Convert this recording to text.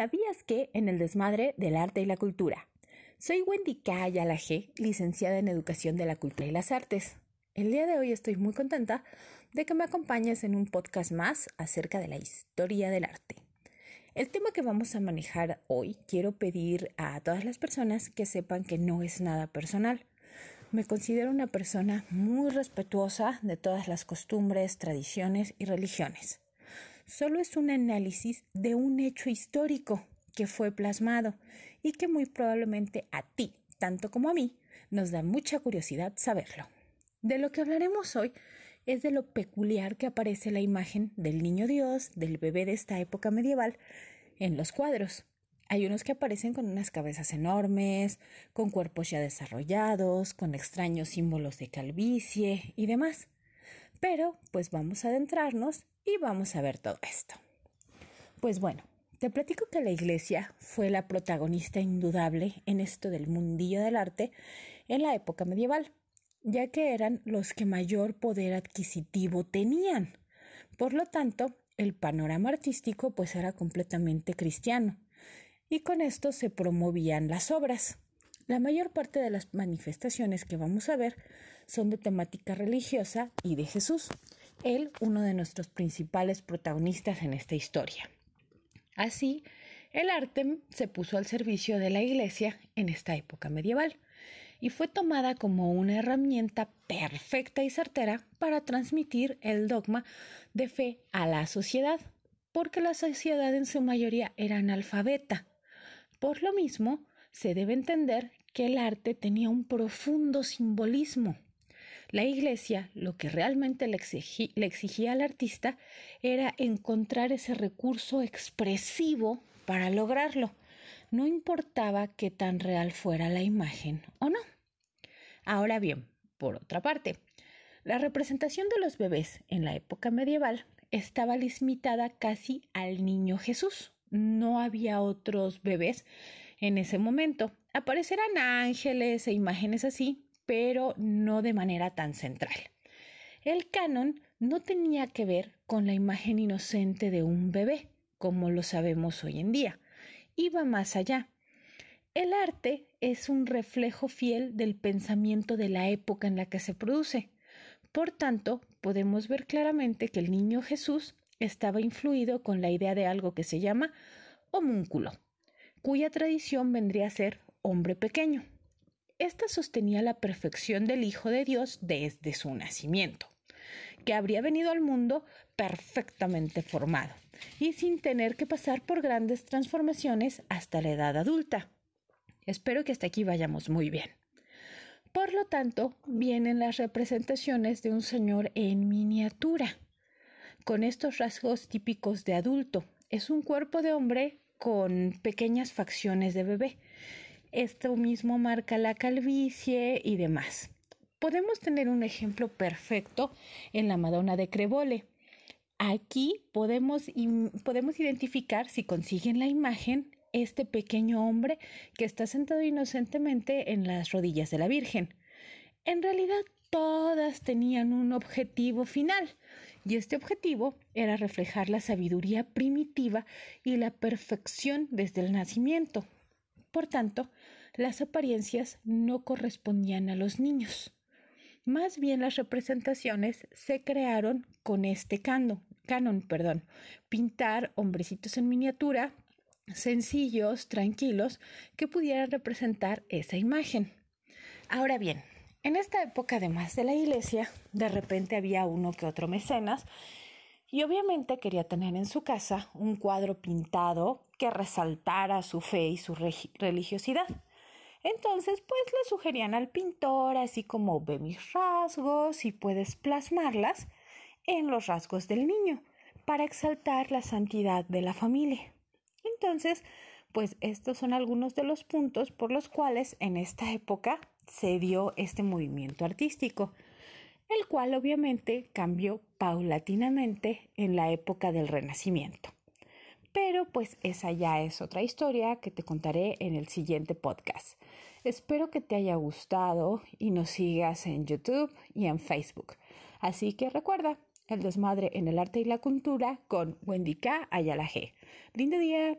¿Sabías que en el desmadre del arte y la cultura? Soy Wendy K. Ayala G., licenciada en Educación de la Cultura y las Artes. El día de hoy estoy muy contenta de que me acompañes en un podcast más acerca de la historia del arte. El tema que vamos a manejar hoy quiero pedir a todas las personas que sepan que no es nada personal. Me considero una persona muy respetuosa de todas las costumbres, tradiciones y religiones solo es un análisis de un hecho histórico que fue plasmado y que muy probablemente a ti, tanto como a mí, nos da mucha curiosidad saberlo. De lo que hablaremos hoy es de lo peculiar que aparece la imagen del niño Dios, del bebé de esta época medieval, en los cuadros. Hay unos que aparecen con unas cabezas enormes, con cuerpos ya desarrollados, con extraños símbolos de calvicie y demás. Pero, pues vamos a adentrarnos y vamos a ver todo esto. Pues bueno, te platico que la iglesia fue la protagonista indudable en esto del mundillo del arte en la época medieval, ya que eran los que mayor poder adquisitivo tenían. Por lo tanto, el panorama artístico pues era completamente cristiano, y con esto se promovían las obras. La mayor parte de las manifestaciones que vamos a ver son de temática religiosa y de Jesús él uno de nuestros principales protagonistas en esta historia. Así, el arte se puso al servicio de la Iglesia en esta época medieval y fue tomada como una herramienta perfecta y certera para transmitir el dogma de fe a la sociedad, porque la sociedad en su mayoría era analfabeta. Por lo mismo, se debe entender que el arte tenía un profundo simbolismo la iglesia lo que realmente le, exigía al artista era encontrar ese recurso expresivo para lograrlo. No importaba qué tan real fuera la imagen o no. Ahora bien, por otra parte, la representación de los bebés en la época medieval estaba limitada casi al niño Jesús. No había otros bebés en ese momento. Aparecerán ángeles e imágenes así, pero no de manera tan central. El canon no tenía que ver con la imagen inocente de un bebé, como lo sabemos hoy en día. Iba más allá. El arte es un reflejo fiel del pensamiento de la época en la que se produce. Por tanto, podemos ver claramente que el niño Jesús estaba influido con la idea de algo que se llama homúnculo, cuya tradición vendría a ser hombre pequeño. Esta sostenía la perfección del Hijo de Dios desde su nacimiento, que habría venido al mundo perfectamente formado y sin tener que pasar por grandes transformaciones hasta la edad adulta. Espero que hasta aquí vayamos muy bien. Por lo tanto, vienen las representaciones de un señor en miniatura, con estos rasgos típicos de adulto. Es un cuerpo de hombre con pequeñas facciones de bebé esto mismo marca la calvicie y demás. Podemos tener un ejemplo perfecto en la Madonna de Crevole. Aquí podemos, podemos identificar, si consiguen la imagen, este pequeño hombre que está sentado inocentemente en las rodillas de la Virgen. En realidad, todas tenían un objetivo final, y este objetivo era reflejar la sabiduría primitiva y la perfección desde el nacimiento, por tanto, las apariencias no correspondían a los niños. Más bien las representaciones se crearon con este canon, canon, perdón, pintar hombrecitos en miniatura, sencillos, tranquilos, que pudieran representar esa imagen. Ahora bien, en esta época, además de la iglesia, de repente había uno que otro mecenas y obviamente quería tener en su casa un cuadro pintado que resaltara su fe y su religiosidad. Entonces, pues le sugerían al pintor, así como ve mis rasgos y puedes plasmarlas en los rasgos del niño, para exaltar la santidad de la familia. Entonces, pues estos son algunos de los puntos por los cuales en esta época se dio este movimiento artístico el cual obviamente cambió paulatinamente en la época del Renacimiento. Pero pues esa ya es otra historia que te contaré en el siguiente podcast. Espero que te haya gustado y nos sigas en YouTube y en Facebook. Así que recuerda, el desmadre en el arte y la cultura con Wendy K. Ayala G. Lindo día.